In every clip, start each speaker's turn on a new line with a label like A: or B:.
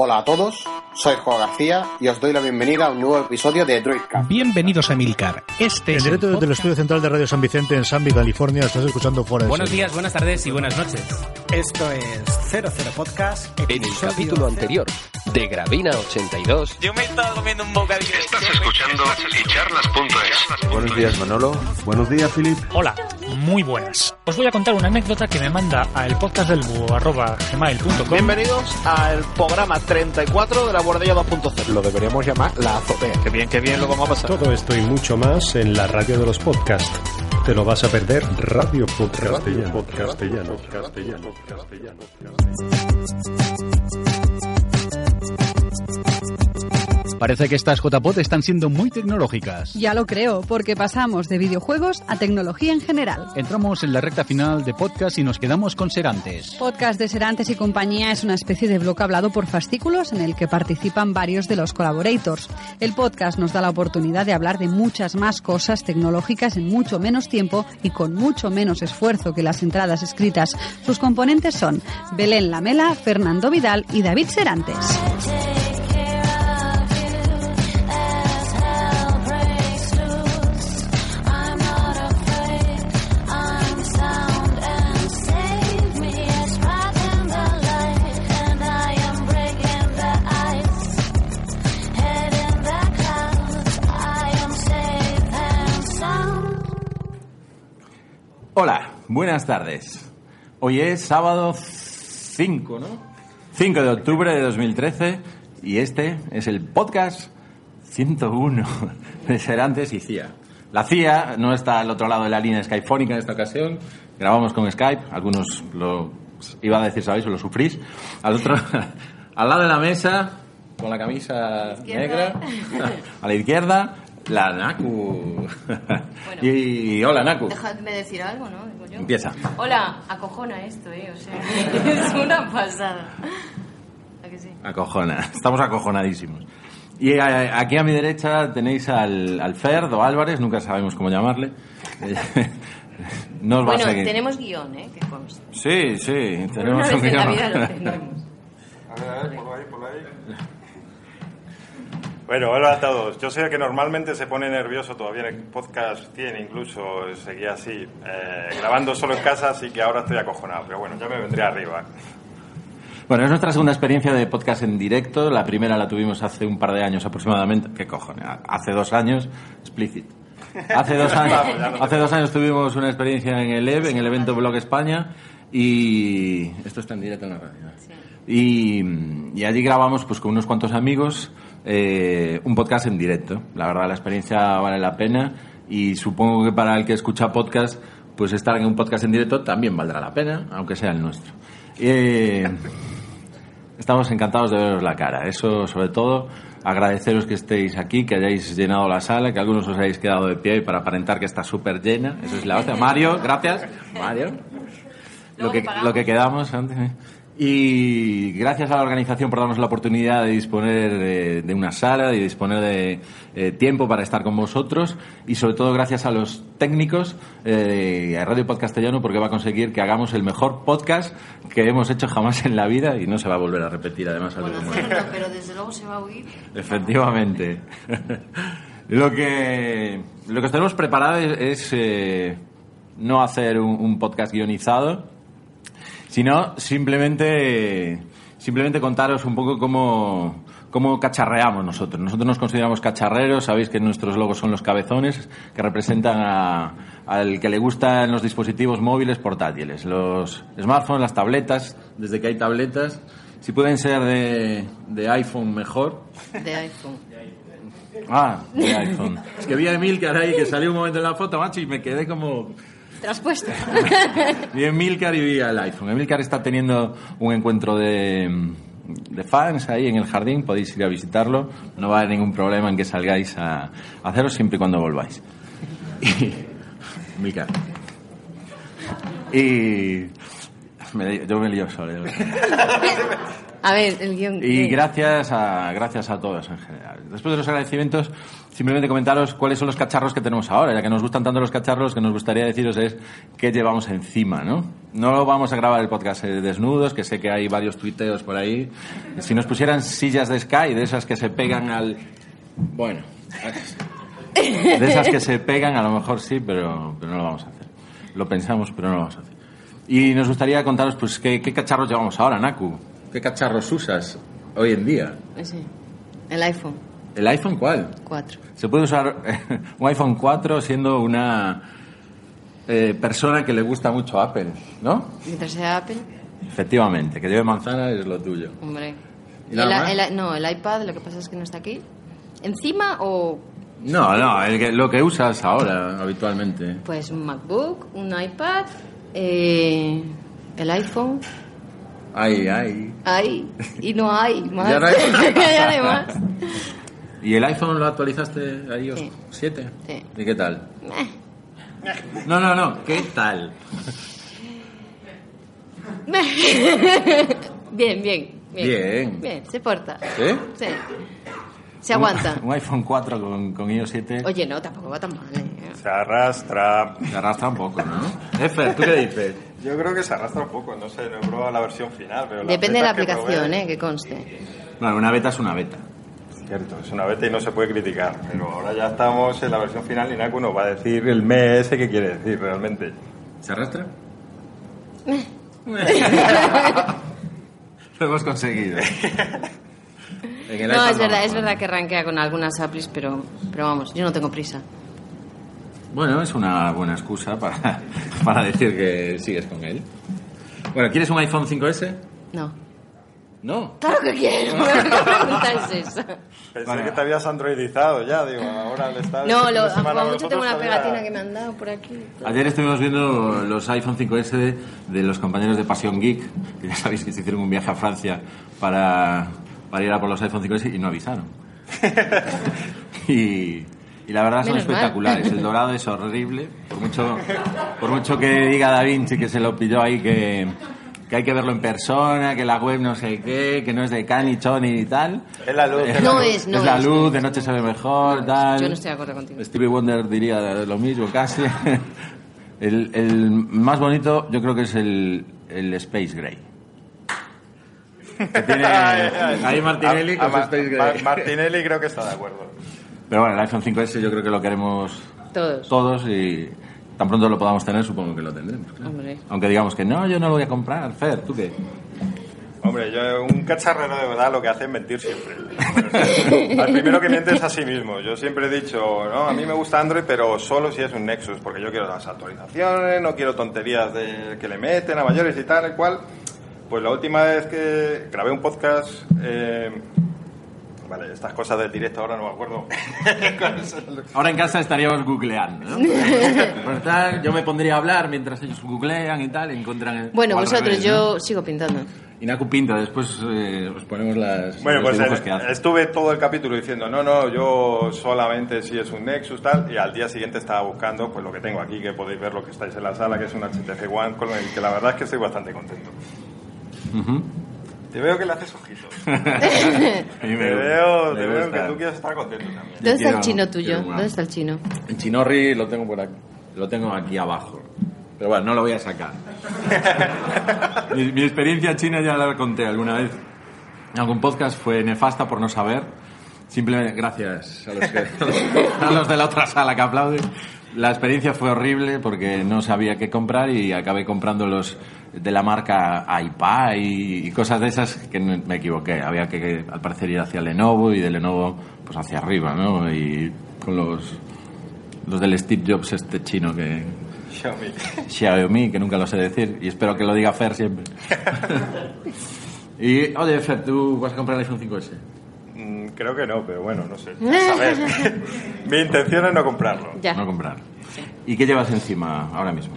A: Hola a todos, soy Juan García y os doy la bienvenida a un nuevo episodio de Droidcast.
B: Bienvenidos a Milcar. Este
C: En
B: es
C: directo
B: el
C: desde el estudio central de Radio San Vicente en Sanby, California, estás escuchando fuera de
D: Buenos días, buenas tardes y buenas noches.
B: Esto es 00 Podcast.
E: En el capítulo anterior de Gravina 82,
D: Yo me estaba comiendo un bocadillo.
F: Estás escuchando icharlas.es.
G: Buenos días, Manolo. Buenos días, Filip.
B: Hola, muy buenas. Os voy a contar una anécdota que me manda a el podcast del búho arroba gmail.com.
A: Bienvenidos al programa 34 de la Bordella 2.0.
G: Lo deberíamos llamar la azotea.
A: Qué bien, qué bien lo vamos a pasar.
H: Todo esto y mucho más en la radio de los podcasts. Te lo vas a perder. Radio Podcastellano. Castellano. Castellano. Castellano.
I: Parece que estas JPOT están siendo muy tecnológicas.
J: Ya lo creo, porque pasamos de videojuegos a tecnología en general.
I: Entramos en la recta final de podcast y nos quedamos con Serantes.
J: Podcast de Serantes y compañía es una especie de blog hablado por fascículos en el que participan varios de los collaborators. El podcast nos da la oportunidad de hablar de muchas más cosas tecnológicas en mucho menos tiempo y con mucho menos esfuerzo que las entradas escritas. Sus componentes son Belén Lamela, Fernando Vidal y David Serantes.
K: Hola, buenas tardes. Hoy es sábado 5, ¿no? 5 de octubre de 2013 y este es el podcast 101 de Serantes y CIA. La CIA no está al otro lado de la línea skyfónica en esta ocasión. Grabamos con Skype, algunos lo iba a decir, ¿sabéis? O lo sufrís. Al otro, al lado de la mesa, con la camisa negra, a la izquierda, la Naku. y, hola, Naku.
L: Dejadme decir algo, ¿no? Digo yo.
K: Empieza.
L: Hola, acojona esto, ¿eh? O sea, es una pasada. ¿A que sí?
K: Acojona, estamos acojonadísimos. Y eh, aquí a mi derecha tenéis al, al Ferdo Álvarez, nunca sabemos cómo llamarle. no os va
L: Bueno,
K: a seguir.
L: tenemos guion, ¿eh? Que conste.
K: Sí, sí, tenemos
L: una
K: un
L: vez en la
K: guion.
L: vida lo tenemos.
G: A ver, a ver, por ahí, por ahí.
M: Bueno, hola a todos. Yo sé que normalmente se pone nervioso todavía en el podcast 100, incluso seguía así, eh, grabando solo en casa, así que ahora estoy acojonado. Pero bueno, ya me vendré arriba.
K: Bueno, es nuestra segunda experiencia de podcast en directo. La primera la tuvimos hace un par de años aproximadamente. ¿Qué cojones? Hace dos años. Explicit. Hace dos años, hace dos años tuvimos una experiencia en el EV, en el evento Blog España. Y esto está en directo en la radio. ¿no? Y, y allí grabamos pues con unos cuantos amigos eh, un podcast en directo. La verdad, la experiencia vale la pena y supongo que para el que escucha podcast, pues estar en un podcast en directo también valdrá la pena, aunque sea el nuestro. Eh, estamos encantados de veros la cara. Eso, sobre todo, agradeceros que estéis aquí, que hayáis llenado la sala, que algunos os hayáis quedado de pie para aparentar que está súper llena. Eso es la hostia. Mario, gracias. Mario. Lo que, lo que quedamos antes. Y gracias a la organización por darnos la oportunidad de disponer de, de una sala, de disponer de eh, tiempo para estar con vosotros y sobre todo gracias a los técnicos eh, y a Radio Podcastellano porque va a conseguir que hagamos el mejor podcast que hemos hecho jamás en la vida y no se va a volver a repetir además algo
L: Bueno, no, pero desde luego se va a oír.
K: Efectivamente. lo que lo que os tenemos preparado es, es, eh, no hacer un, un podcast guionizado, sino simplemente simplemente contaros un poco cómo cómo cacharreamos nosotros. Nosotros nos consideramos cacharreros, sabéis que nuestros logos son los cabezones que representan a- al que le gustan los dispositivos móviles portátiles, los smartphones, las tabletas, desde que hay tabletas, si pueden ser de, de iPhone mejor,
L: De iPhone.
K: Ah, de iPhone. Es que vi a ahí que salió un momento en la foto, macho, y me quedé como...
L: Traspuesto.
K: A Emilcar y vi al iPhone. Emilcar está teniendo un encuentro de, de fans ahí en el jardín, podéis ir a visitarlo. No va a haber ningún problema en que salgáis a, a hacerlo siempre y cuando volváis. Y, Mica. Y me- yo me lío solo.
L: A ver, el guion.
K: Y gracias a, gracias a todos en general. Después de los agradecimientos, simplemente comentaros cuáles son los cacharros que tenemos ahora. Ya que nos gustan tanto los cacharros, que nos gustaría deciros es qué llevamos encima, ¿no? No vamos a grabar el podcast eh, desnudos, que sé que hay varios tuiteos por ahí. Si nos pusieran sillas de Sky, de esas que se pegan al... Bueno, de esas que se pegan, a lo mejor sí, pero, pero no lo vamos a hacer. Lo pensamos, pero no lo vamos a hacer. Y nos gustaría contaros, pues, qué, qué cacharros llevamos ahora, Naku. ¿Qué cacharros usas hoy en día?
L: Sí. El iPhone
K: ¿El iPhone cuál?
L: 4.
K: Se puede usar un iPhone 4 siendo una eh, persona que le gusta mucho Apple, ¿no?
L: Mientras sea Apple,
K: Efectivamente, que lleve manzana es lo tuyo.
L: hombre.
K: ¿Y nada más?
L: El- el- no, el iPad, lo que pasa es que no está aquí. ¿Encima o
K: No, no, el que- lo que usas ahora habitualmente.
L: pues un MacBook, un iPad, eh, el iPhone?
K: Ay, ay.
L: Hay y no hay más.
K: Ya no hay.
L: Y además.
K: ¿Y el iPhone lo actualizaste a iOS
L: Sí.
K: 7?
L: Sí.
K: ¿Y qué tal? No, no, no, ¿qué tal?
L: bien, bien, bien.
K: Bien.
L: Bien, se porta.
K: ¿Sí?
L: Sí. Se aguanta.
K: Un, un iPhone 4 con, con iOS 7
L: Oye, no, tampoco va tan mal. ¿eh?
M: Se arrastra.
K: se arrastra un poco, ¿no? Efer, ¿tú qué dices?
M: Yo creo que se arrastra un poco, no sé, no he probado la versión final, pero
L: Depende de la
M: que
L: aplicación,
M: probé-
L: ¿eh? Que conste.
K: Bueno, una beta es una beta.
M: Cierto, es una beta y no se puede criticar, pero ahora ya estamos en la versión final y Naku nos va a decir el mes que quiere decir realmente.
K: ¿Se arrastra? Lo hemos conseguido.
L: No, es verdad, es verdad que rankea con algunas applis, pero, pero vamos, yo no tengo prisa.
K: Bueno, es una buena excusa para, para decir que sigues con él. Bueno, ¿quieres un iPhone 5S?
L: No.
K: No.
L: Claro que quiero. ¿Qué pregunta es esa?
M: Pensé
K: Vale.
M: que te habías androidizado ya, digo, ahora le está...
L: No, lo, como mucho tengo una
M: todavía-
L: pegatina que me han dado por aquí.
K: Ayer estuvimos viendo los iPhone 5S de, de los compañeros de Pasión Geek, que ya sabéis que se hicieron un viaje a Francia para, para ir a por los iPhone 5S y no avisaron. y, y la verdad son
L: Menos mal.
K: espectaculares. El dorado es horrible. Por mucho, por mucho que diga Da Vinci que se lo pilló ahí, que, que hay que verlo en persona, que la web no sé qué, que no es de Cani, Choni y tal.
M: Es la luz. es
L: No es, no
K: es la luz,
L: no
K: de noche se ve mejor, tal.
L: Yo no estoy de acuerdo contigo.
K: Stevie Wonder diría lo mismo casi. El, el más bonito yo creo que es el, el Space Gray. Que tiene ahí Martinelli con
M: a
K: su
M: Ma-
K: Space
M: Ma-
K: Gray.
M: Martinelli creo que está de acuerdo.
K: Pero bueno, el iPhone 5S yo creo que lo queremos
L: Todos.
K: todos y tan pronto lo podamos tener supongo que lo tendremos. claro.
L: Hombre.
K: Aunque digamos que no, yo no lo voy a comprar. Fer, ¿tú qué?
M: Hombre, yo, un cacharrero de verdad lo que hace es mentir siempre. Al primero que miente es a sí mismo. Yo siempre he dicho, no, a mí me gusta Android, pero solo si es un Nexus, porque yo quiero las actualizaciones, no quiero tonterías de que le meten a mayores y tal, el cual. Pues la última vez que grabé un podcast, eh, vale, estas cosas del directo ahora no me acuerdo.
K: Ahora en casa estaríamos googleando, ¿no? Pues tal, yo me pondría a hablar mientras ellos googlean y tal, y encuentran... el-
L: Bueno, vosotros,
K: revés, ¿no?
L: yo sigo pintando.
K: Y Naku pinta, después eh, os ponemos las,
M: Bueno,
K: los
M: pues eh,
K: que hace.
M: estuve todo el capítulo diciendo, no, no, yo solamente si es un Nexus tal, y al día siguiente estaba buscando pues lo que tengo aquí, que podéis ver lo que estáis en la sala, que es un HTC One, con el que la verdad es que estoy bastante contento.
K: Ujú.
M: Te veo que le haces ojitos. Te
K: me-
M: veo, te veo que tú quieres estar contento también.
L: ¿Dónde está el chino tuyo? ¿Dónde está el chino?
K: El chinorri lo tengo por aquí. Lo tengo aquí abajo. Pero bueno, no lo voy a sacar. mi, mi experiencia china ya la conté alguna vez. En algún podcast fue nefasta por no saber. Simplemente, gracias a los, que- a los de la otra sala que aplauden. La experiencia fue horrible porque no sabía qué comprar y acabé comprando los de la marca iPad y, cosas de esas que me equivoqué. Había que, al parecer, ir hacia Lenovo y de Lenovo pues hacia arriba, ¿no? Y con los, los del Steve Jobs este chino que...
M: Xiaomi.
K: Xiaomi, que nunca lo sé decir y espero que lo diga Fer siempre. y, oye, Fer, ¿tú vas a comprar el iPhone 5S?
M: Mm, creo que no, pero bueno, no sé. A ver, mi intención es no comprarlo.
L: Ya.
K: No comprar. ¿Y qué llevas encima ahora mismo?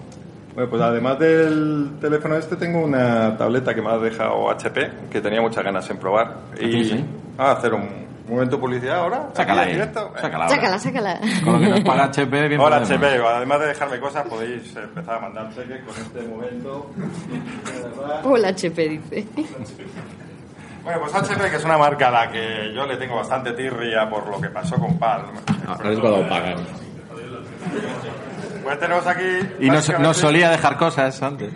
M: Bueno, pues además del teléfono este tengo una tableta que me ha dejado HP, que tenía muchas ganas en probar. Y
K: sí?
M: a hacer un momento de publicidad ahora.
K: Sácala ahí.
M: directo.
K: Sácala.
L: Sácala, sácala.
K: Con lo que nos paga HP, bien
M: Hola. HP, además de dejarme cosas podéis empezar a mandar cheques con este momento.
L: Hola, HP, dice.
M: Bueno, pues HP, que es una marca a la que yo le tengo bastante tirria por lo que pasó con Palm.
K: Ahora es cuando pagan.
M: Pues tenemos aquí...
K: Y nos, nos solía dejar cosas antes.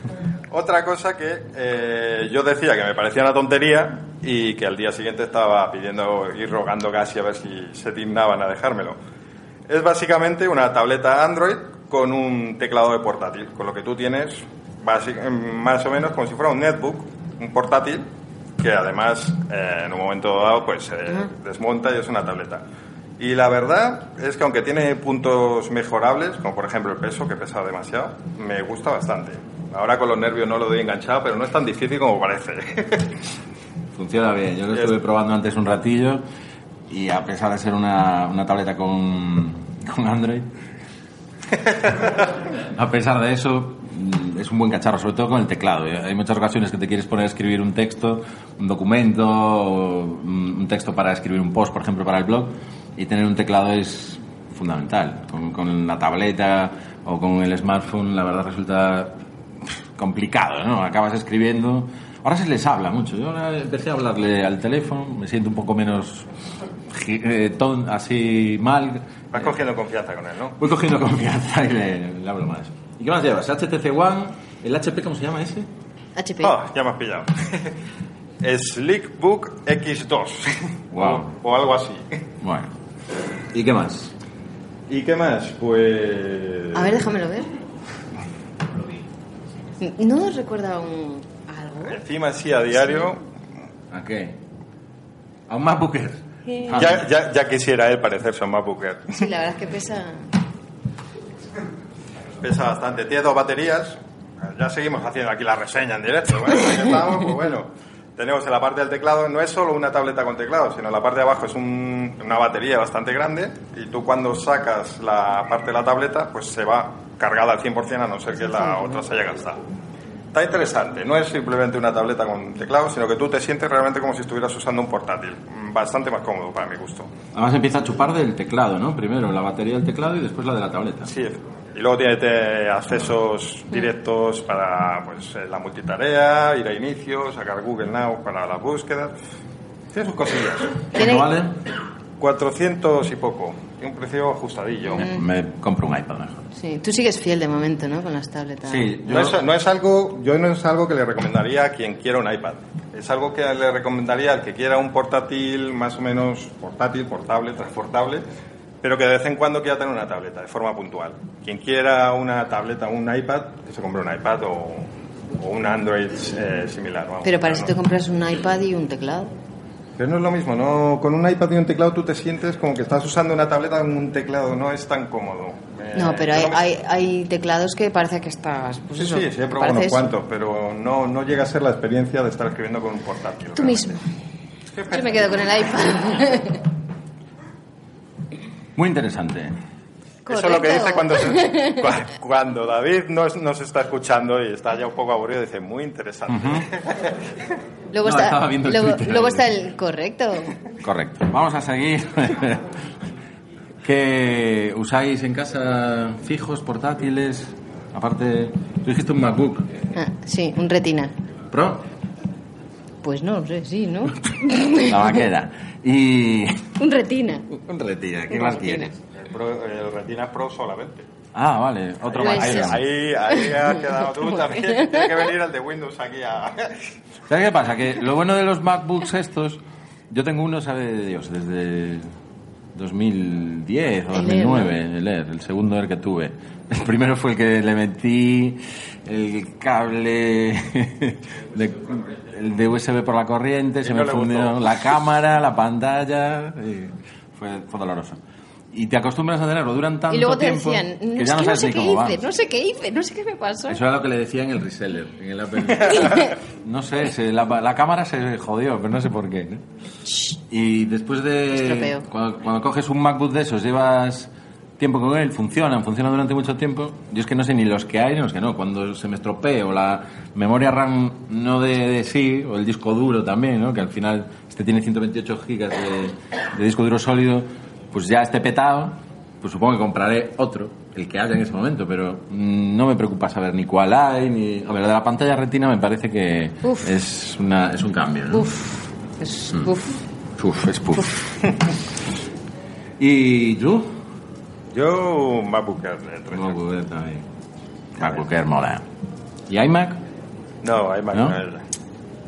M: Otra cosa que eh, yo decía que me parecía una tontería y que al día siguiente estaba pidiendo y rogando casi a ver si se dignaban a dejármelo. Es básicamente una tableta Android con un teclado de portátil, con lo que tú tienes basi- más o menos como si fuera un netbook, un portátil, que además eh, en un momento dado pues se desmonta y es una tableta. Y la verdad es que aunque tiene puntos mejorables, como por ejemplo el peso, que pesa demasiado, me gusta bastante. Ahora con los nervios no lo doy enganchado, pero no es tan difícil como parece.
K: Funciona bien. Yo lo estuve probando antes un ratillo y a pesar de ser una, una tableta con, con Android, a pesar de eso, mm, es un buen cacharro, sobre todo con el teclado. ¿eh? Hay muchas ocasiones que te quieres poner a escribir un texto, un documento, un un texto para escribir un post, por ejemplo, para el blog, y tener un teclado es fundamental. Con, con la tableta o con el smartphone, la verdad resulta complicado, ¿no? Acabas escribiendo. Ahora se les habla mucho. Yo ahora empecé a hablarle al teléfono, me siento un poco menos eh, ton- así mal.
M: Vas cogiendo confianza con él, ¿no?
K: Voy cogiendo confianza y le, le hablo más. ¿Y qué más llevas? HTC One, el HP, ¿cómo se llama ese?
L: HP.
M: Ah, ya me has pillado. Slickbook X2.
K: Wow.
M: O, o algo así.
K: Bueno. ¿Y qué más?
M: ¿Y qué más? Pues...
L: A ver, déjamelo ver. ¿No nos recuerda un algo?
M: Encima sí, a diario...
K: ¿A qué? A un MacBook Air.
L: Eh,
M: Ya, ya, ya quisiera él parecerse a un Air.
L: Sí, la verdad es que pesa.
M: Pesa bastante. Tiene dos baterías. Ya seguimos haciendo aquí la reseña en directo. Bueno, aquí estamos, pues bueno. Tenemos en la parte del teclado, no es solo una tableta con teclado, sino en la parte de abajo es un- una batería bastante grande y tú cuando sacas la parte de la tableta, pues se va cargada al 100% a no ser que la otra se haya gastado. Está interesante, no es simplemente una tableta con teclado, sino que tú te sientes realmente como si estuvieras usando un portátil. Bastante más cómodo para mi gusto.
K: Además empieza a chupar del teclado, ¿no? Primero la batería del teclado y después la de la tableta.
M: Sí, y luego tiene accesos directos para pues, eh, la multitarea, ir a inicio, sacar Google Now para las búsquedas. Tiene sus cosillas.
K: ¿Cuánto vale?
M: 400 y poco. Tiene un precio ajustadillo.
K: Me compro un iPad mejor.
L: Sí, tú sigues fiel de momento, ¿no? Con las tabletas.
K: Sí,
M: No es, no es algo, yo no es algo que le recomendaría a quien quiera un iPad. Es algo que le recomendaría al que quiera un portátil más o menos portátil, portable, transportable, pero que de vez en cuando quiera tener una tableta de forma puntual. Quien quiera una tableta o un iPad, que se compre un iPad o, o un Android eh, similar. vamos.
L: Pero para eso
M: no.
L: te compras un iPad y un teclado.
M: Pero no es lo mismo, ¿no? Con un iPad y un teclado tú te sientes como que estás usando una tableta con un teclado, no es tan cómodo. Eh,
L: No, pero hay, hay, hay teclados que parece que estás. Pues
M: Sí,
L: eso,
M: sí, sí, he probado unos cuantos, pero no, no llega a ser la experiencia de estar escribiendo con un portátil.
L: Tú mismo. Yo me quedo con el iPad.
K: Muy interesante.
M: Eso es lo que dice cuando, se- cua- cuando David nos, nos está escuchando y está ya un poco aburrido, dice, muy interesante.
L: Luego,
K: No,
L: está,
K: estaba viendo el
L: luego,
K: Twitter.
L: luego está el correcto.
K: Correcto. Vamos a seguir. ¿Qué usáis en casa fijos, portátiles? Aparte, tú dijiste un MacBook
L: Ah, sí, un retina.
K: Pro,
L: Pues no, sé, sí, ¿no?
K: la vaquera. Y
L: un retina.
K: un retina. ¿Qué
L: Un
K: más
L: retina.
K: tienes?
M: El, Pro- el Retina Pro solamente.
K: Ah, vale, otro
L: Pues
K: más.
M: Ahí, ahí, ahí has quedado tú también. Tiene que venir el de Windows aquí a...
K: ¿Sabes qué pasa? Que lo bueno de los MacBooks estos, yo tengo uno, sabe de Dios, desde 2010 o
L: El Air,
K: 2009, el Air, el segundo Air que tuve. El primero fue el que le metí el cable de, el de USB por la corriente, se
M: no
K: me fundió la cámara, la pantalla, y fue, fue doloroso. Y te acostumbras a tenerlo, duran tanto
L: Y luego te
K: tiempo
L: decían, no,
K: que ya no sabes
L: sé
K: ni
L: qué
K: cómo
L: hice, no sé qué hice, no sé qué me pasó.
K: Eso era lo que le decía en el reseller, en el Apple. No sé, se- la, la cámara se jodió, pero no sé por qué. ¿no? Y después de... Cuando, cuando coges un MacBook de esos, llevas tiempo con él, funcionan, funcionan durante mucho tiempo. Yo es que no sé ni los que hay ni los que no. Cuando se me estropee o la memoria RAM no de, de sí, o el disco duro también, ¿no? que al final este tiene 128 gigas de, de disco duro sólido, pues ya esté petado, pues supongo que compraré otro, el que haya en ese momento, pero mm, no me preocupa saber ni cuál hay, ni... A ver, lo de la pantalla retina me parece que
L: Uf.
K: es, una, es un cambio, ¿no?
L: Uf, es
K: Mm.
L: uf.
K: Puf, es puf. ¿Y tú?
M: Yo, un MacBook Air de 13.
K: MacBook Air también. MacBook Air mola. ¿Y iMac?
M: No, iMac
K: ¿No?
M: no es.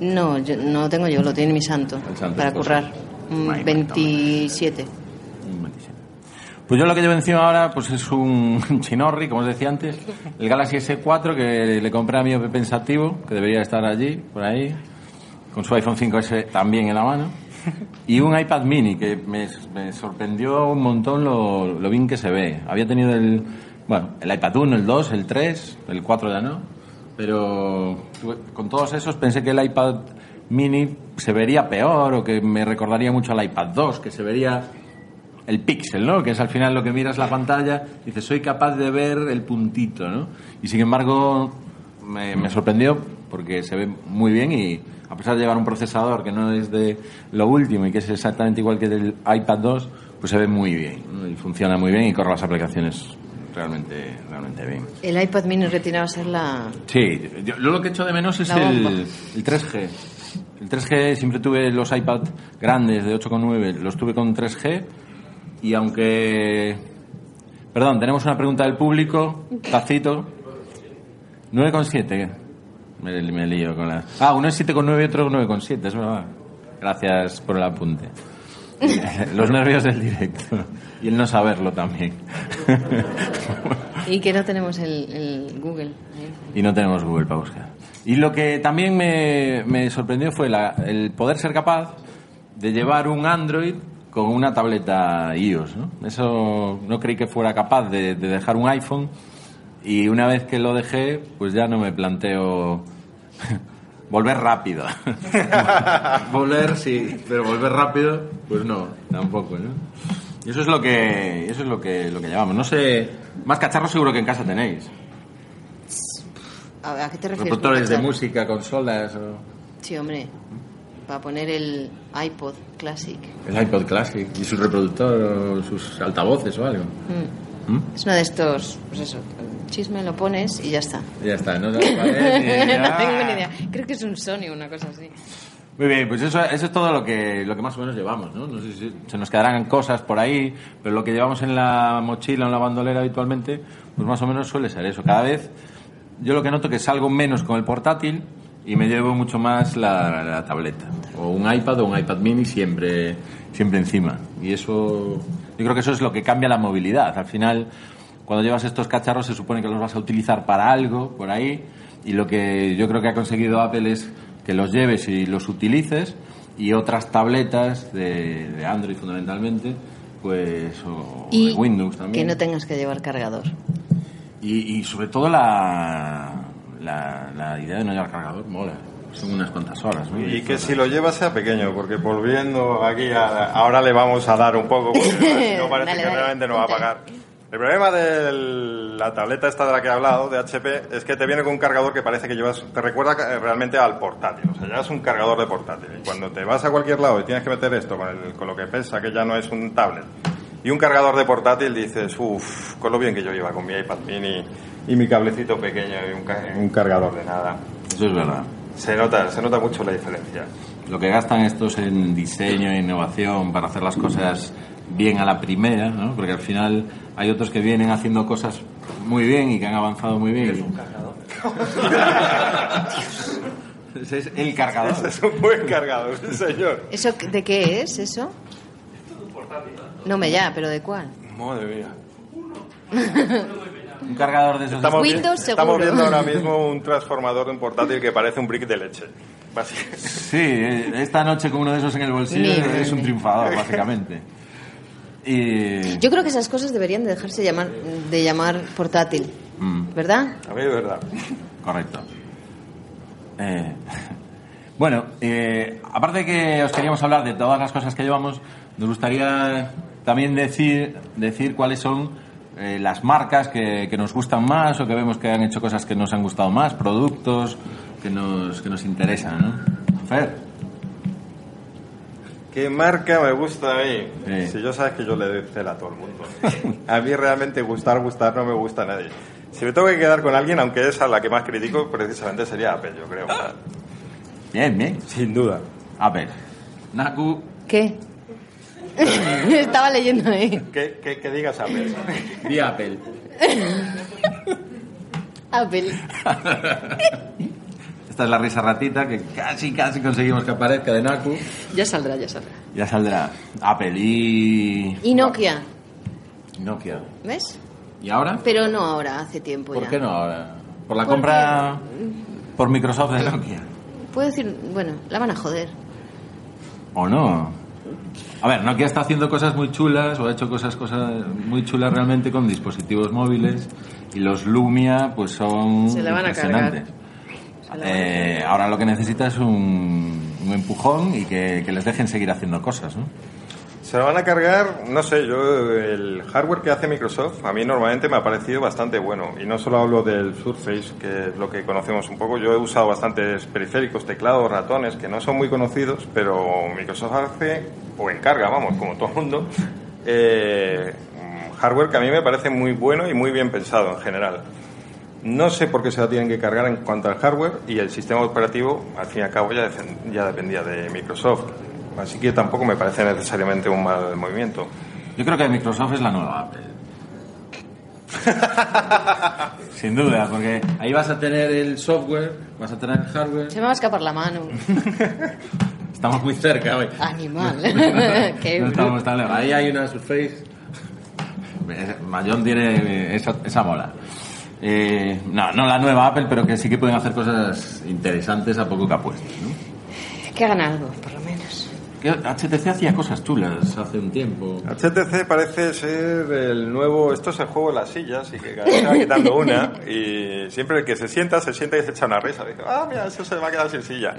L: No, yo, no tengo yo, lo tiene mi santo.
K: santo
L: para currar. Un
K: Ay,
L: 27.
K: Pues yo lo que llevo encima ahora pues es un chinorri, como os decía antes, el Galaxy S4 que le compré a mi pensativo, que debería estar allí, por ahí, con su iPhone 5S también en la mano, y un iPad mini que me, sorprendió un montón lo, lo bien que se ve. Había tenido el, bueno, el iPad 1, el 2, el 3, el 4 ya no, pero con todos esos pensé que el iPad mini se vería peor o que me recordaría mucho al iPad 2, que se vería el píxel, ¿no? Que es al final lo que miras la pantalla, dices, soy capaz de ver el puntito, ¿no? Y sin embargo, me, me sorprendió porque se ve muy bien y a pesar de llevar un procesador que no es de lo último y que es exactamente igual que del iPad 2, pues se ve muy bien ¿no? y funciona muy bien y corre las aplicaciones realmente, realmente bien.
L: El iPad mini retina va a ser la...
K: Sí, yo, yo lo que echo de menos es el, el 3G. El 3G siempre tuve los iPad grandes de 8,9, los tuve con 3G y aunque... Perdón, tenemos una pregunta del público, Tacito. 9,7. Me, me lío con las... Ah, uno es 7,9 y otro 9,7, es verdad. Gracias por el apunte. Los nervios del directo. Y el no saberlo también.
L: Y que no tenemos el, el Google.
K: Y no tenemos Google para buscar. Y lo que también me, me sorprendió fue la- el poder ser capaz de llevar un Android con una tableta iOS. ¿no? Eso no creí que fuera capaz de, de dejar un iPhone y una vez que lo dejé, pues ya no me planteo volver rápido. volver sí, pero volver rápido, pues no, tampoco, ¿no? Y eso es lo que eso es lo que lo que llevamos. No sé, más cacharros seguro que en casa tenéis.
L: ¿A, a qué te refieres?
K: Reproductores de música, consolas, o
L: Sí, hombre. Para poner el iPod Classic.
K: el iPod Classic y su reproductor o sus altavoces o algo.
L: Mm.
K: ¿Mm?
L: Es uno de estos, pues eso, chisme lo pones y ya está.
K: Ya está, ¿no? Vale, y ya.
L: no tengo ni idea. Creo que es un Sony o una cosa así.
K: Muy bien, pues eso, eso es todo lo que, lo que más o menos llevamos, ¿no? No sé si se nos quedarán cosas por ahí, pero lo que llevamos en la mochila o en la bandolera habitualmente, pues más o menos suele ser eso. Cada vez yo lo que noto que salgo menos con el portátil y me llevo mucho más la, la tableta. O un iPad o un iPad mini siempre, siempre encima. Y eso, yo creo que eso es lo que cambia la movilidad. Al final, cuando llevas estos cacharros se supone que los vas a utilizar para algo por ahí y lo que yo creo que ha conseguido Apple es que los lleves y los utilices y otras tabletas de, de Android fundamentalmente pues o
L: Y
K: de Windows
L: que
K: también
L: no tengas que llevar cargador.
K: y, y sobre todo la, la, la idea de no llevar cargador mola son unas cuantas horas ¿no?
M: Y que si lo llevas sea pequeño, porque volviendo aquí, a- ahora le vamos a dar un poco, porque si no parece
L: Dale,
M: que
L: dale,
M: realmente no va a pagar. El problema de la tableta esta de la que he hablado, de HP, es que te viene con un cargador que parece que llevas, te recuerda eh, realmente al portátil. O sea, llevas un cargador de portátil. Y cuando te vas a cualquier lado y tienes que meter esto con, el- con lo que pesa, que ya no es un tablet, y un cargador de portátil, dices, uff, con lo bien que yo iba con mi iPad mini y mi cablecito pequeño y un, ca- un cargador de nada.
K: eso es verdad
M: Se nota, se nota mucho la diferencia.
K: lo que gastan estos en diseño e innovación para hacer las cosas bien a la primera, ¿no? porque al final hay otros que vienen haciendo cosas muy bien y que han avanzado muy bien. Ese es el cargador.
M: Ese es un buen cargador, sí, señor.
L: ¿Eso de qué es, eso? No me ya, pero ¿de cuál?
M: Madre mía.
K: Un cargador de esos.
M: Estamos, vi- estamos viendo ahora mismo un transformador de un portátil que parece un brick de leche.
K: Sí, eh, esta noche con uno de esos en el bolsillo es un triunfador, básicamente. Y...
L: Yo creo que esas cosas deberían de dejarse llamar, de llamar portátil,
K: Mm.
L: ¿verdad?
M: A mí es verdad.
K: Correcto. Eh, bueno, eh, aparte de que os queríamos hablar de todas las cosas que llevamos, nos gustaría también decir, decir cuáles son eh, las marcas que, que nos gustan más o que vemos que han hecho cosas que nos han gustado más, productos que nos, que nos interesan, ¿no? Fer.
M: ¿Qué marca me gusta a mí?
K: Sí.
M: Si yo sabes que yo le doy cel a todo el mundo. a mí realmente gustar, gustar no me gusta a nadie. Si me tengo que quedar con alguien, aunque es a la que más critico, precisamente sería Apple, yo creo.
K: Bien, bien.
M: Sin duda.
K: Apple. Naku.
L: ¿Qué? Estaba leyendo ahí.
M: Que, que, que digas Apple.
K: Di Apple.
L: Apple.
K: Esta es la risa ratita que casi, casi conseguimos que aparezca de Naku.
L: Ya saldrá, ya saldrá.
K: Ya saldrá Apple y
L: Y Nokia,
K: Nokia.
L: ¿ves?
K: ¿Y ahora?
L: Pero no ahora, hace tiempo
K: ¿Por
L: ya.
K: qué no ahora? ¿Por la
L: Porque-
K: compra por Microsoft de Nokia?
L: Puedo decir, bueno, la van a joder.
K: ¿O no? A ver, Nokia está haciendo cosas muy chulas o ha hecho cosas, cosas muy chulas realmente con dispositivos móviles y los Lumia pues son
L: Se la van a
K: impresionantes.
L: cargar. Se la van a
K: Eh, ahora lo que necesita es un, un empujón y que, que les dejen seguir haciendo cosas, ¿no?
M: Se lo van a cargar, no sé, yo el hardware que hace Microsoft a mí normalmente me ha parecido bastante bueno. Y no solo hablo del Surface, que es lo que conocemos un poco. Yo he usado bastantes periféricos, teclados, ratones, que no son muy conocidos, pero Microsoft hace, o encarga, vamos, como todo el mundo, eh, hardware que a mí me parece muy bueno y muy bien pensado en general. No sé por qué se la tienen que cargar en cuanto al hardware y el sistema operativo, al fin y al cabo, ya, dependía de Microsoft. Así que tampoco me parece necesariamente un mal movimiento.
K: Yo creo que Microsoft es la nueva Apple. Sin duda, porque ahí vas a tener el software, vas a tener el hardware.
L: Se me va a escapar la mano.
K: Estamos muy cerca hoy.
L: Animal. Qué
K: No estamos tan lejos. Ahí hay una Surface. Mayón tiene eh, esa, esa mola. Eh, no, no la nueva Apple, pero que sí que pueden hacer cosas interesantes a poco que apuestes. ¿no?
L: Que hagan algo, por lo menos.
K: Que HTC hacía cosas chulas hace un tiempo.
M: HTC parece ser el nuevo. Esto es el juego de las sillas y que cada vez se va quitando una. Y siempre el que se sienta, se sienta y se echa una risa. Dice, ah, mira, eso se me ha quedado sin silla.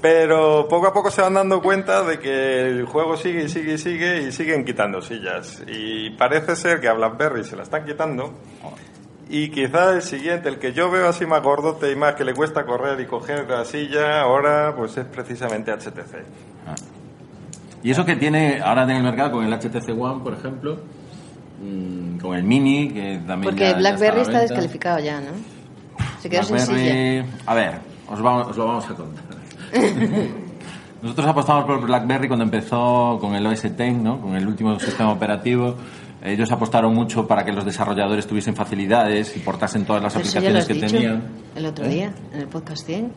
M: Pero poco a poco se van dando cuenta de que el juego sigue y sigue y sigue y siguen quitando sillas. Y parece ser que a BlackBerry se la están quitando. Y quizá el siguiente, el que yo veo así más gordote y más que le cuesta correr y coger la silla, ahora pues es precisamente HTC.
K: Y eso que tiene ahora en el mercado con el HTC One, por ejemplo, mm, con el Mini, que también.
L: Porque
K: ya- ya
L: BlackBerry
K: a la
L: está
K: venta.
L: descalificado ya, ¿no? Se quedó.
K: BlackBerry- A ver, os, vamos, os lo vamos a contar. Nosotros apostamos por BlackBerry cuando empezó con el OS X, ¿no? con el último sistema operativo. Ellos apostaron mucho para que los desarrolladores tuviesen facilidades y portasen todas las
L: Pero ya
K: aplicaciones que
L: dicho
K: tenían.
L: el otro
K: ¿Eh?
L: día, en el podcast 100.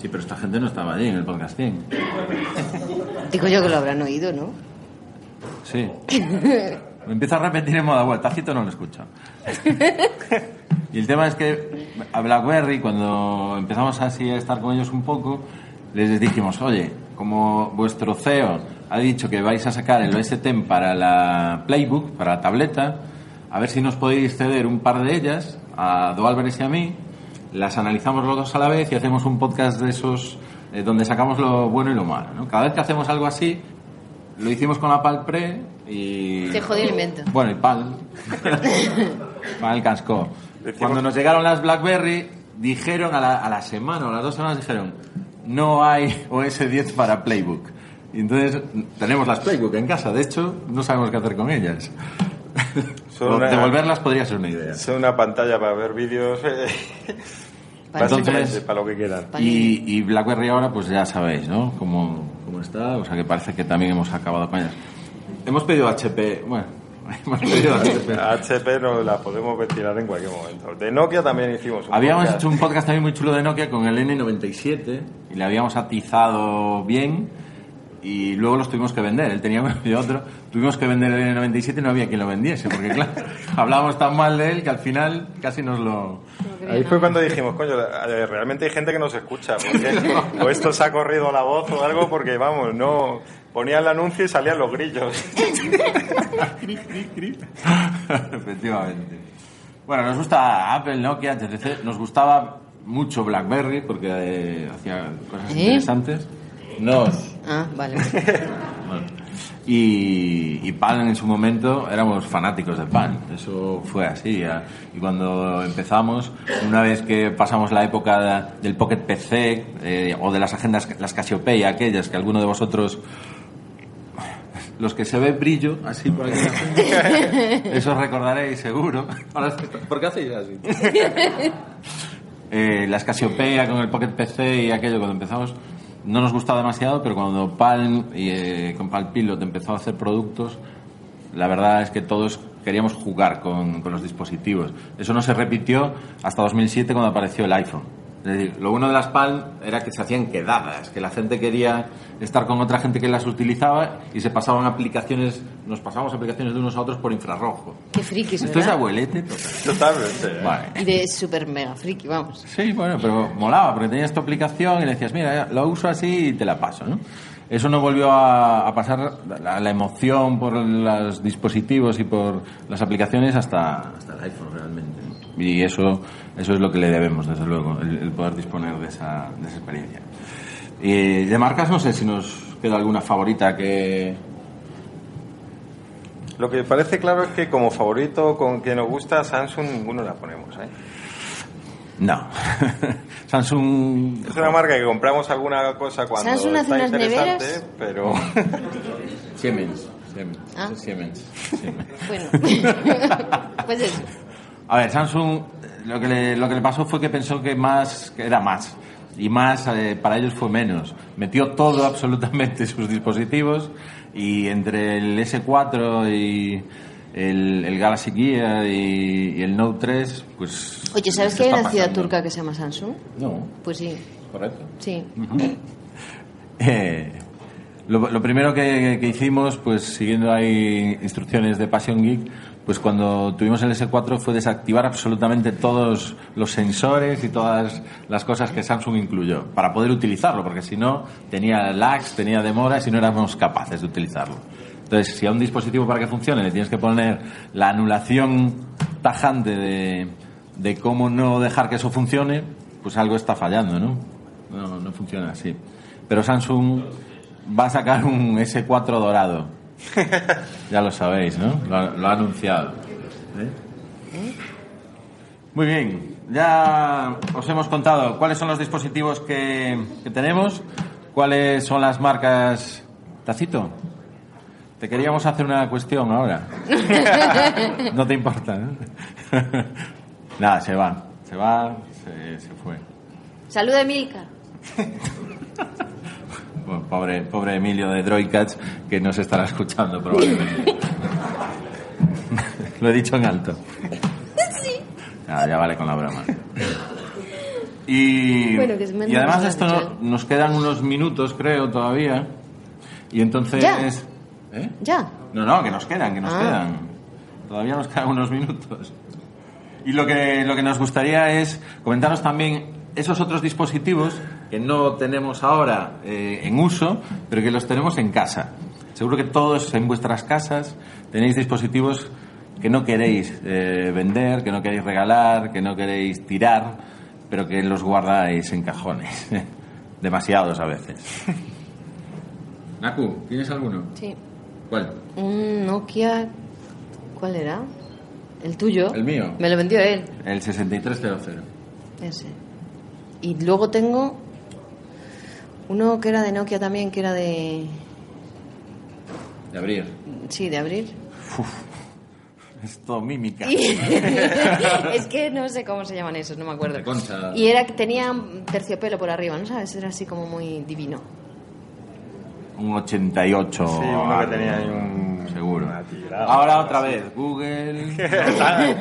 K: Sí, pero esta gente no estaba allí en el podcasting.
L: Digo yo que lo habrán oído, ¿no?
K: Sí. Me empieza a repetir en modo vuelta, Tácito no lo escucha. Y el tema es que a BlackBerry, cuando empezamos así a estar con ellos un poco, les dijimos, oye, como vuestro CEO ha dicho que vais a sacar el OS X para la Playbook, para la tableta, a ver si nos podéis ceder un par de ellas, a Do Álvarez y a mí, las analizamos los dos a la vez y hacemos un podcast de esos eh, donde sacamos lo bueno y lo malo. ¿no? Cada vez que hacemos algo así, lo hicimos con la PAL Pre y...
L: Te jodió el invento.
K: Bueno, y PAL. PAL cascó. Cuando nos llegaron las BlackBerry, dijeron a la, a la semana o a las dos semanas, dijeron, no hay OS 10 para Playbook. Y entonces tenemos las Playbook en casa, de hecho, no sabemos qué hacer con ellas.
M: Son una-
K: Devolverlas podría ser una idea.
M: Es una pantalla para ver vídeos. eh,
K: Entonces-
M: para lo que quieran.
K: Y, y BlackBerry ahora, pues ya sabéis, ¿no? Cómo, cómo está, o sea que parece que también hemos acabado con ellas. Hemos pedido HP, bueno, hemos pedido HP.
M: HP no la podemos ventilar en cualquier momento. De Nokia también hicimos un
K: Habíamos
M: podcast.
K: hecho un podcast también muy chulo de Nokia con el N97 y le habíamos atizado bien y luego los tuvimos que vender. Él tenía uno y otro. Tuvimos que vender el N97 y no había quien lo vendiese porque, claro, hablábamos tan mal de él que al final casi nos lo...
M: Ahí fue cuando dijimos, coño, realmente hay gente que nos escucha. Porque, o esto se ha corrido la voz o algo, porque vamos, no. Ponían el anuncio y salían los grillos.
K: Efectivamente. Bueno, nos gusta Apple, Nokia, HTC. Nos gustaba mucho BlackBerry porque eh, hacía cosas
L: ¿Eh?
K: interesantes. Nos.
L: Ah, vale.
K: Bueno. Y, y Palm en su momento éramos fanáticos de Palm, eso fue así. ya. Y cuando empezamos, una vez que pasamos la época de- del Pocket PC eh, o de las agendas, las Cassiopeia, aquellas que alguno de vosotros, los que se ve brillo, así por aquí, eso os recordaréis seguro. ¿Por qué hacéis así? Eh, las Cassiopeia con el Pocket PC y aquello cuando empezamos no nos gustaba demasiado, pero cuando Palm y eh, con Palm Pilot empezó a hacer productos, la verdad es que todos queríamos jugar con, con los dispositivos. Eso no se repitió hasta 2007 cuando apareció el iPhone. Es decir, lo bueno de las Palm era que se hacían quedadas, que la gente quería estar con otra gente que las utilizaba y se pasaban aplicaciones, nos pasábamos aplicaciones de unos a otros por infrarrojo.
L: Qué frikis,
K: Esto es abuelete total.
M: Totalmente.
K: Vale.
L: Y de super mega friki, vamos.
K: Sí, bueno, pero molaba, porque tenías tu aplicación y le decías, mira, lo uso así y te la paso, ¿no? Eso no volvió a, a pasar la, la emoción por los dispositivos y por las aplicaciones hasta, hasta el iPhone realmente. Y eso, eso es lo que le debemos, desde luego, el, poder disponer de esa, de esa experiencia. Y de marcas, no sé si nos queda alguna favorita que...
M: Lo que parece claro es que como favorito, con quien nos gusta Samsung, ninguno la ponemos. ¿eh?
K: No. Samsung...
M: Es una marca que compramos alguna cosa cuando
L: Samsung hace
M: está
L: unas
M: interesante,
L: neveras.
M: pero...
K: Siemens. Siemens.
L: Ah.
K: Siemens. Siemens.
L: Bueno. pues eso.
K: A ver, Samsung lo que, le, lo que le pasó fue que pensó que más que era más. Y más eh, para ellos fue menos. Metió todo absolutamente sus dispositivos y entre el S4 y el, el Galaxy Gear y, y el Note 3, pues...
L: Oye, ¿sabes que hay una ciudad turca que se llama Samsung?
K: No,
L: Pues sí,
K: correcto.
L: sí.
K: Eh, lo, lo primero que, que hicimos, pues siguiendo ahí instrucciones de Passion Geek, pues cuando tuvimos el S4 fue desactivar absolutamente todos los sensores y todas las cosas que Samsung incluyó para poder utilizarlo, porque si no tenía lags, tenía demoras y no éramos capaces de utilizarlo. Entonces, si a un dispositivo para que funcione le tienes que poner la anulación tajante de, de cómo no dejar que eso funcione, pues algo está fallando, ¿no? No, no funciona así. Pero Samsung va a sacar un S4 dorado. Ya lo sabéis, ¿no? Lo, ha- lo ha anunciado. ¿Eh? Muy bien, ya os hemos contado cuáles son los dispositivos que, que tenemos, cuáles son las marcas. Tacito, te queríamos hacer una cuestión ahora. No te importa, ¿no? Nada, se va, se va, se, se fue.
L: Saluda, Milka.
K: Bueno, pobre, pobre Emilio de Droidcats que nos estará escuchando probablemente. Lo he dicho en alto.
L: Sí.
K: Ah, ya vale con la broma. Y,
L: Bueno,
K: y además esto no- nos quedan unos minutos, creo, todavía. Y entonces...
L: Ya.
K: ¿Eh?
L: Ya.
K: No, no, que nos quedan, que nos
L: Ah.
K: quedan. Todavía nos quedan unos minutos. Y lo que, lo que nos gustaría es comentaros también esos otros dispositivos que no tenemos ahora eh, en uso, pero que los tenemos en casa. Seguro que todos en vuestras casas tenéis dispositivos que no queréis eh, vender, que no queréis regalar, que no queréis tirar, pero que los guardáis en cajones. Demasiados a veces. Naku, ¿tienes alguno?
L: Sí.
K: ¿Cuál?
L: Un Nokia. ¿Cuál era? El tuyo.
K: El mío.
L: Me lo vendió él.
K: El 6300.
L: Ese. Y luego tengo uno que era de Nokia también, que era de.
K: De abrir.
L: Sí, de abrir.
K: Esto mímica.
L: Y- es que no sé cómo se llaman esos, no me acuerdo.
K: De concha.
L: Y era que tenía terciopelo por arriba, ¿no sabes? Era así como muy divino.
K: Un 88.
M: Sí, uno que tenía ahí un...
K: Seguro.
M: tirada,
K: Ahora otra
M: así.
K: vez. Google.
M: Tal.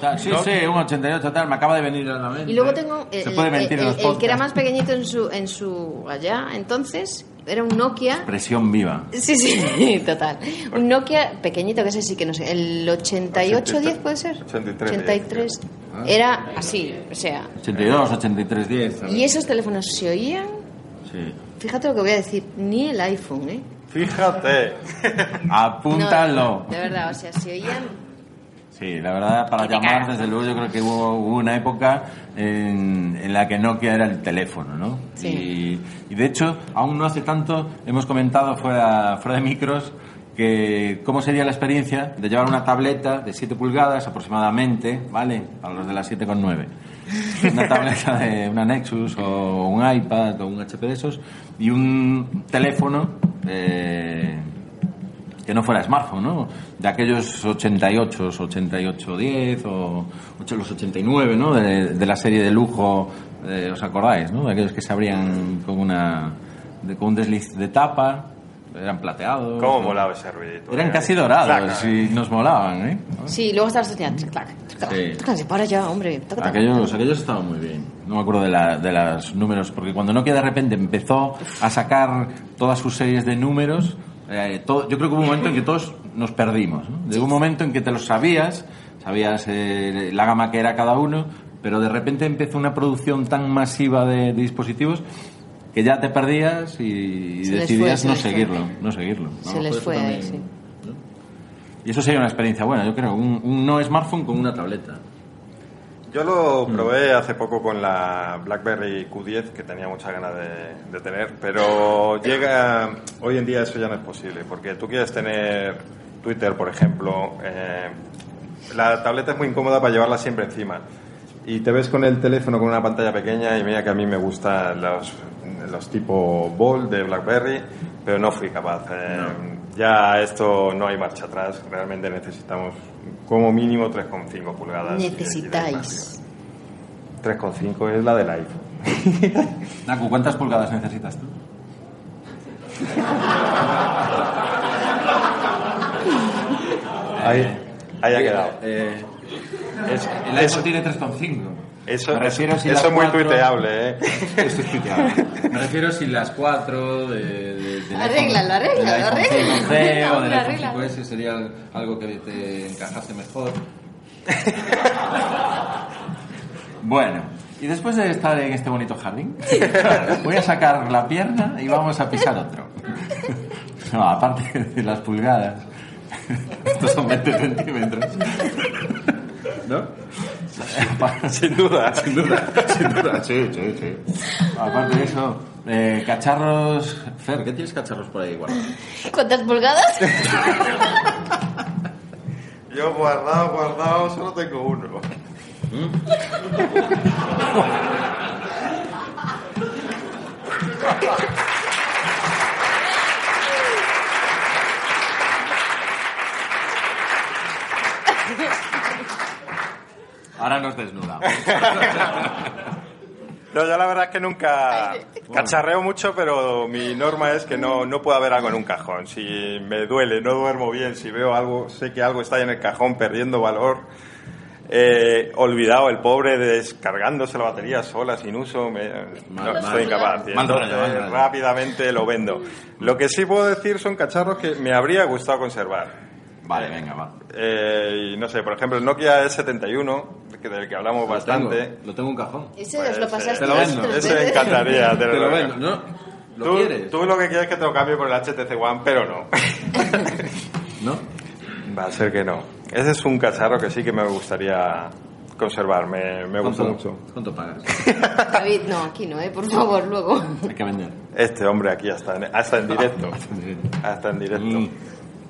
K: tal. Sí,
M: ¿No?
K: sí, un 88 tal. Me acaba de venir a la mente.
L: Y luego tengo el,
K: Se puede
L: el-
K: mentir en
L: el-
K: los
L: el que era más pequeñito en su, en su allá, entonces, era un Nokia.
K: Presión viva.
L: Sí, sí, total. Un Nokia pequeñito, que ese sí que no sé. El 8810 puede ser.
M: 83.
L: 83.
K: Ah.
L: Era así, o sea.
K: 82, 83, 10.
L: Y esos teléfonos se oían,
K: Sí.
L: Fíjate lo que voy a decir, ni el iPhone, ¿eh?
M: Fíjate.
K: Apúntalo.
L: No, de verdad, o sea, se oían
K: Sí, la verdad, para llamar, desde luego, yo creo que hubo, hubo una época en, en la que Nokia era el teléfono, ¿no?
L: Sí.
K: Y, y de hecho, aún no hace tanto, hemos comentado fuera, fuera de micros que cómo sería la experiencia de llevar una tableta de 7 pulgadas aproximadamente, ¿vale? Para los de las 7,9. Una tableta de una Nexus o un iPad o un HP de esos y un teléfono eh, que no fuera smartphone, ¿no? De aquellos 88, 8810 o ocho- los 89, ¿no? De, de la serie de lujo, eh, ¿os acordáis, no? De aquellos que se abrían con una de- con un desliz de tapa, eran plateados.
M: ¿Cómo molaba ese ruidito?
K: Eran casi dorados
M: Clac,
K: y nos molaban, ¿eh?
L: Sí, luego tic tac, tic tac,
K: Sí.
L: para ya, hombre.
K: Aquellos, aquellos estaban muy bien. No me acuerdo de, la, de los números, porque cuando Nokia de repente empezó a sacar todas sus series de números, eh, todo- yo creo que hubo un momento en que todos nos perdimos. ¿no? Llegó un momento en que te los sabías, sabías eh, la gama que era cada uno, pero de repente empezó una producción tan masiva de, de dispositivos que ya te perdías y decidías
L: fue,
K: no seguirlo, no seguirlo. ¿no?
L: Se les fue
K: también-
L: sí.
K: Y eso sería una experiencia buena, yo creo, un, un no smartphone con una tableta.
M: Yo lo probé hace poco con la BlackBerry Q10, que tenía muchas ganas de, de tener, pero llega. Hoy en día eso ya no es posible, porque tú quieres tener Twitter, por ejemplo. eh, la tableta es muy incómoda para llevarla siempre encima. Y te ves con el teléfono con una pantalla pequeña, y mira que a mí me gustan los, los tipo Ball de BlackBerry, pero no fui capaz. eh, Ya esto no hay marcha atrás, realmente necesitamos como mínimo 3,5 pulgadas.
L: Necesitáis.
M: 3,5 es la del iPhone.
K: Naku, ¿cuántas pulgadas necesitas tú?
M: Ahí, ahí ha quedado.
K: Eh,
M: Es-
K: el iPhone tiene 3,5.
M: Eso,
K: Me refiero si
M: eso es muy
K: cuatro-
M: tuiteable, ¿eh?
K: Esto es tuiteable. Me refiero si las 4 de, de, del
L: Arréglalo, arréglalo, arréglalo.
K: 5C o
L: Arréglalo.
K: iPhone 5S sería algo que te encajase mejor. Bueno, y después de estar en este bonito jardín, voy a sacar la pierna y vamos a pisar otro. No, aparte de las pulgadas. Estos son 20 centímetros. ¿No?
M: Sin duda.
K: Sin duda, sin duda, sí, sí, sí. Aparte de eso, eh, cacharros... Fer, ¿qué tienes cacharros por ahí guardados?
L: ¿Cuántas pulgadas?
M: Yo guardado, guardado, solo tengo uno.
K: Ahora nos desnudamos.
M: No, yo la verdad es que nunca cacharreo mucho, pero mi norma es que no, no puede haber algo en un cajón. Si me duele, no duermo bien, si veo algo, sé que algo está ahí en el cajón perdiendo valor, eh, olvidado el pobre descargándose la batería sola, sin uso, me, no,
K: Mal-
M: estoy incapaz.
K: Mal
M: entonces,
K: mal
M: rápidamente lo vendo. Lo que sí puedo decir son cacharros que me habría gustado conservar.
K: Vale, venga, va.
M: Eh, y no sé, por ejemplo, el Nokia E71, que- del que hablamos
K: Lo
M: bastante.
K: tengo, lo tengo en un cajón.
L: Ese os lo pasaste
K: Te lo vendo.
M: Ese me encantaría. Te,
K: Te lo
M: lo
K: vendo, ¿no? ¿Lo
M: tú,
K: quieres?
M: tú lo que quieres es que te lo cambie por el HTC One, pero no.
K: ¿No?
M: Va a ser que no. Ese es un cacharro que sí que me gustaría conservar. Me, me
K: ¿Cuánto,
M: mucho.
K: ¿Cuánto pagas?
L: David, no, aquí no, ¿eh? Por favor, luego.
K: Hay que vender.
M: Este hombre aquí hasta en, hasta en directo. Hasta en directo.
K: Mm,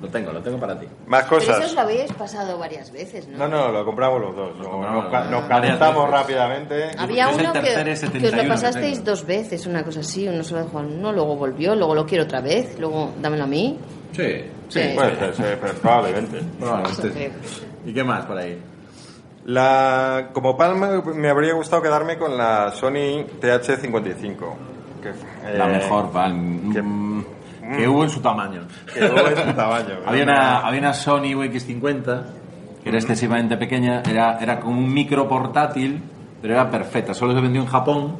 K: lo tengo, lo tengo para ti.
M: Más
L: Pero eso os
M: cosas.
L: lo habéis pasado varias veces, ¿no?
M: No, no, lo compramos los dos. Lo-
K: compramos
M: nos, nos calentamos rápidamente.
L: Había uno que, que os
K: 71
L: lo pasasteis dos veces, una cosa así, uno solo dejó a uno, luego volvió, luego lo quiero otra vez, luego dámelo a mí.
K: Sí,
L: Sí.
M: Puede ser, sí, pero probablemente.
K: Probablemente. ¿Y qué más por ahí?
M: La, como palma me habría gustado quedarme con la Sony TH55. Que, eh,
K: La mejor, pan.
M: que-
K: que hubo en su tamaño.
M: Que hubo en su tamaño.
K: había, una, había una Sony UX50 que era excesivamente pequeña, era, era como un micro portátil, pero era perfecta. Solo se vendió en Japón,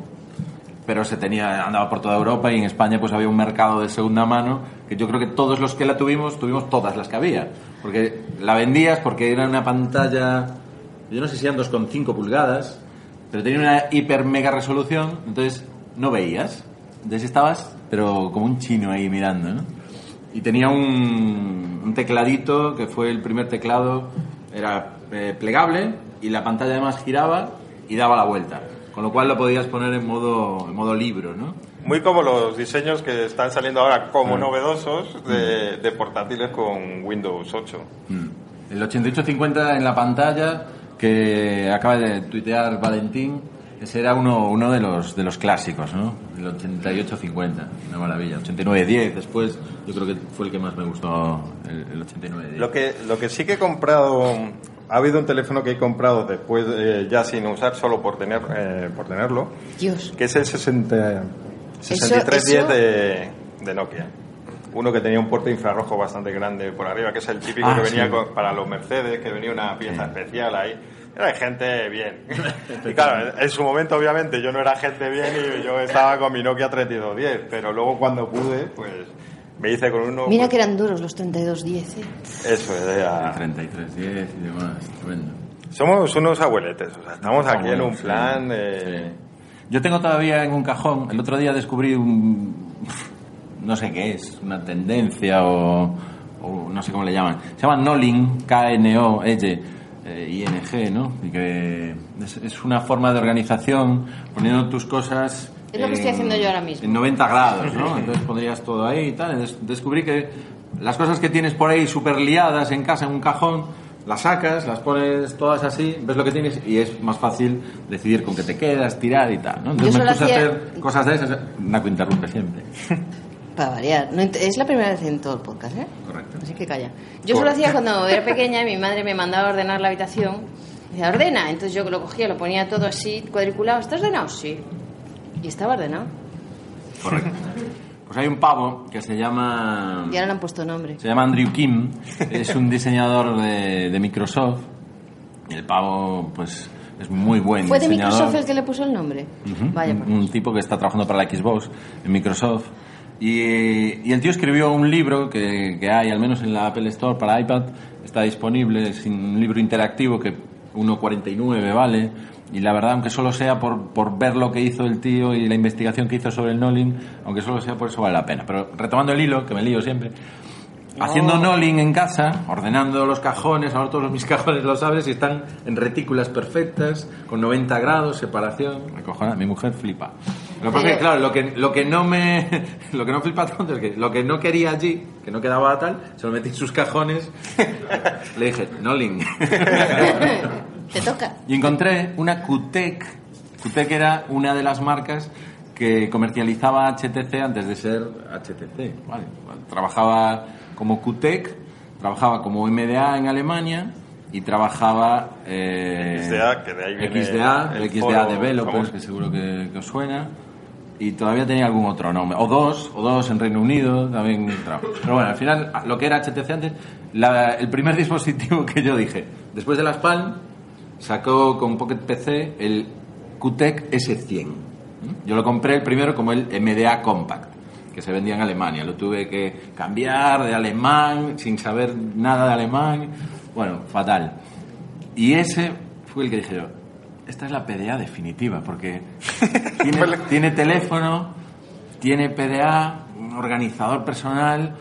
K: pero se tenía andaba por toda Europa y en España pues había un mercado de segunda mano que yo creo que todos los que la tuvimos tuvimos todas las que había, porque la vendías porque era una pantalla, yo no sé si eran 2,5 pulgadas, pero tenía una hiper mega resolución, entonces no veías, entonces estabas pero como un chino ahí mirando, ¿no? Y tenía un, un tecladito que fue el primer teclado, era eh, plegable y la pantalla además giraba y daba la vuelta. Con lo cual lo podías poner en modo, en modo libro, ¿no?
M: Muy como los diseños que están saliendo ahora como
K: Ah.
M: novedosos de, de portátiles con Windows 8.
K: El 8850 en la pantalla que acaba de tuitear Valentín, ese era uno, uno de, los, de los clásicos, ¿no? El 8850, una maravilla. 8910 después, yo creo que fue el que más me gustó, el, el 8910.
M: Lo que, lo que sí que he comprado, ha habido un teléfono que he comprado después, eh, ya sin usar, solo por, tener, eh, por tenerlo,
L: Dios.
M: que es el 60,
L: Eso-
M: 6310
L: eso-
M: de, de Nokia. Uno que tenía un puerto infrarrojo bastante grande por arriba, que es el típico
K: Ah,
M: que venía
K: sí.
M: con- para los Mercedes, que venía una pieza especial ahí. Era gente bien. Y claro, en su momento obviamente yo no era gente bien y yo estaba con mi Nokia 3210, pero luego cuando pude, pues me hice con uno...
L: Mira
M: pues,
L: que eran duros los 3210, ¿eh?
M: Eso, era...
K: 3310 y demás, tremendo.
M: Somos unos abueletes, o sea, estamos aquí en un
K: Sí,
M: plan de...
K: Yo tengo todavía en un cajón, el otro día descubrí un, no sé qué es, una tendencia o, o no sé cómo le llaman. Se llama Nolling, K-N-O-L, eh, I-N-G, ¿no? Y que es, es una forma de organización poniendo tus cosas...
L: Es lo que estoy haciendo yo ahora mismo.
K: En 90 grados, ¿no? Entonces pondrías todo ahí y tal. Des- descubrí que las cosas que tienes por ahí súper liadas en casa, en un cajón, las sacas, las pones todas así, ves lo que tienes y es más fácil decidir con qué te quedas, tirar y tal, ¿no? Entonces
L: Yo
K: me puse a hacer cosas de esas. Naco interrumpe siempre.
L: Para variar. No es la primera vez en todo el podcast, ¿eh?
K: Correcto.
L: Así que calla. Yo solo hacía cuando era pequeña y mi madre me mandaba a ordenar la habitación. Y decía, ordena. Entonces yo lo cogía, lo ponía todo así, cuadriculado. ¿Está ordenado? Sí. Y estaba ordenado.
K: Correcto. Pues hay un pavo que se llama...
L: Y ahora le han puesto nombre.
K: Se llama Andrew Kim, es un diseñador de, de Microsoft. Y el pavo, pues, es muy buen
L: ¿Fue de
K: diseñador.
L: Microsoft el que le puso el nombre? Vaya,
K: un, un tipo que está trabajando para la Xbox en Microsoft. Y, y el tío escribió un libro que, que hay, al menos en la Apple Store para iPad, está disponible, es un libro interactivo que 1,49 vale. Y la verdad, aunque solo sea por, por ver lo que hizo el tío y la investigación que hizo sobre el Nolling, aunque solo sea por eso vale la pena. Pero retomando el hilo, que me lío siempre, Haciendo Nolling en casa, ordenando los cajones, ahora todos mis cajones lo sabes, y están en retículas perfectas, con 90 grados, separación. Acojona, mi mujer flipa. Lo que pasa es que, claro, lo que, lo que no me. Lo que no flipa tanto es que lo que no quería allí, que no quedaba tal, se lo metí en sus cajones. Le dije, Nolling.
L: Te toca.
K: Y encontré una QTEC. QTEC era una de las marcas que comercializaba HTC antes de ser HTC. Vale. Trabajaba como QTEC, trabajaba como MDA en Alemania y trabajaba eh,
M: XDA, que de ahí viene
K: XDA,
M: el
K: XDA
M: foro
K: Developers,
M: famoso.
K: que seguro que, que os suena. Y todavía tenía algún otro nombre. O dos, o dos en Reino Unido también. Pero bueno, al final, lo que era HTC antes, la- el primer dispositivo que yo dije, después de las Palm, sacó con Pocket PC el QTEC S100. ¿Mm? Yo lo compré el primero como el MDA Compact, que se vendía en Alemania. Lo tuve que cambiar de alemán, sin saber nada de alemán. Bueno, fatal. Y ese fue el que dije yo, esta es la PDA definitiva, porque tiene, tiene teléfono, tiene PDA, un organizador personal.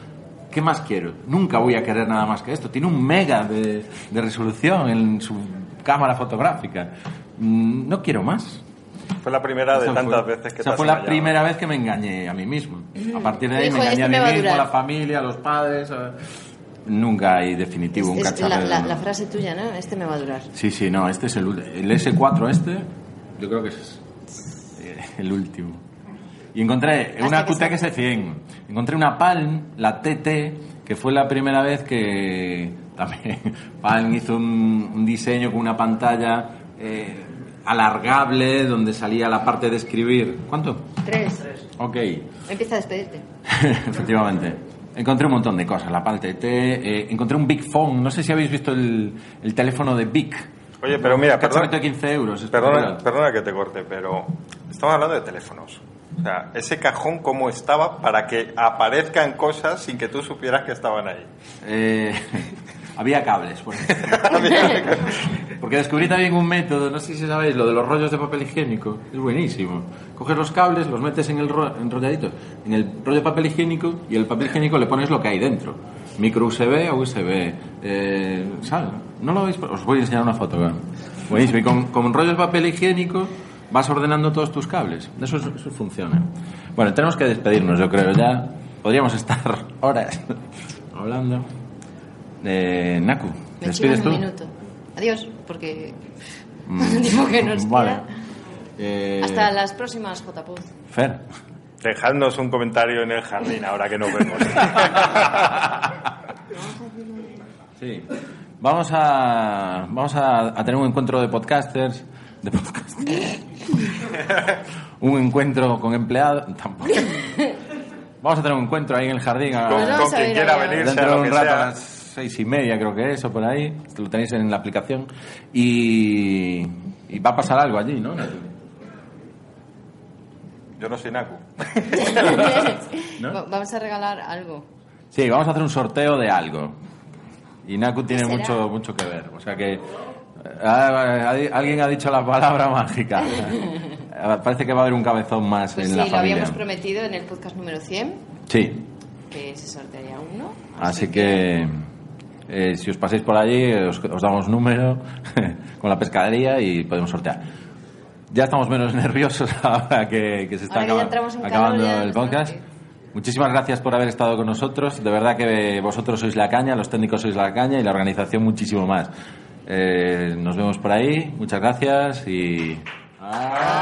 K: ¿Qué más quiero? Nunca voy a querer nada más que esto. Tiene un mega de, de resolución en su cámara fotográfica. Mm, No quiero más.
M: Fue la primera de tantas
K: fue-
M: veces que
K: esa
M: te
K: fue
M: has
K: la
M: engañado.
K: primera vez que me engañé a mí mismo. A partir de ahí me engañé
L: "Este
K: a mí mismo, a
L: durar".
K: la familia, a los padres. a- Nunca hay definitivo un
L: Es la, frase tuya, ¿no? Este me va a durar.
K: Sí, sí, no, este es el, el S4 este, yo creo que es eh, el último. Y encontré
L: Hasta
K: una
L: que
K: QTEC S100, encontré una Palm, la TT, que fue la primera vez que también Palm hizo un, un diseño con una pantalla eh, alargable donde salía la parte de escribir. ¿Cuánto?
L: Tres.
K: Ok.
L: Empieza a despedirte.
K: Efectivamente. Encontré un montón de cosas. La parte de té, eh, encontré un Big Phone. No sé si habéis visto el, el teléfono de Big.
M: Oye, pero mira, perdona,
K: de 15 euros.
M: perdona, perdona que te corte, pero estamos hablando de teléfonos. O sea, ese cajón cómo estaba para que aparezcan cosas sin que tú supieras que estaban ahí.
K: Eh, Había cables, por ejemplo. Porque descubrí también un método, no sé si sabéis, lo de los rollos de papel higiénico. Es buenísimo. Coges los cables, los metes en el ro- enrolladito, en el rollo de papel higiénico y el papel higiénico le pones lo que hay dentro. Micro USB a USB. Eh, ¿Sabes? No lo veis, os voy a enseñar una foto. ¿verdad? Buenísimo. Y con, con rollos de papel higiénico vas ordenando todos tus cables. Eso, es- eso funciona. Bueno, tenemos que despedirnos, yo creo. Ya podríamos estar horas hablando. Eh, Naku, ¿te
L: Me chivan
K: despides
L: un
K: tú?
L: minuto. Adiós, porque
K: Mm,
L: tiempo que nos
K: vale.
L: queda.
K: Eh,
L: Hasta las próximas JPOD.
K: Fer.
M: Dejadnos un comentario en el jardín ahora que nos vemos.
K: Sí. Vamos a, vamos a, a tener un encuentro de podcasters. De podcasters. un encuentro con empleados. Tampoco. Vamos a tener un encuentro ahí en el jardín. a-
M: Con- Pues con quien quiera venir,
K: Dentro de
M: lo
K: un
M: que
K: rato,
M: sea.
K: Seis y media creo que es, o por ahí. Lo tenéis en la aplicación. Y, y va a pasar algo allí, ¿no?
M: Yo no soy Naku.
K: ¿No?
L: Va- Vamos a regalar algo.
K: Sí, vamos a hacer un sorteo de algo. Y Naku tiene
L: será?
K: mucho, mucho que ver. O sea que. ah, alguien ha dicho la palabra mágica. Parece que va a haber un cabezón más
L: Pues
K: en
L: sí,
K: la
L: lo
K: familia.
L: habíamos prometido en el podcast número 100,
K: Sí,
L: que se sortearía uno.
K: así que. Eh, si os pasáis por allí, os, os damos número con la pescadería y podemos sortear. Ya estamos menos nerviosos ahora que, que se está
L: Ahora
K: acabando
L: calor,
K: el podcast. Muchísimas gracias por haber estado con nosotros. De verdad que vosotros sois la caña, los técnicos sois la caña y la organización muchísimo más. Eh, nos vemos por ahí. Muchas gracias y. Adiós.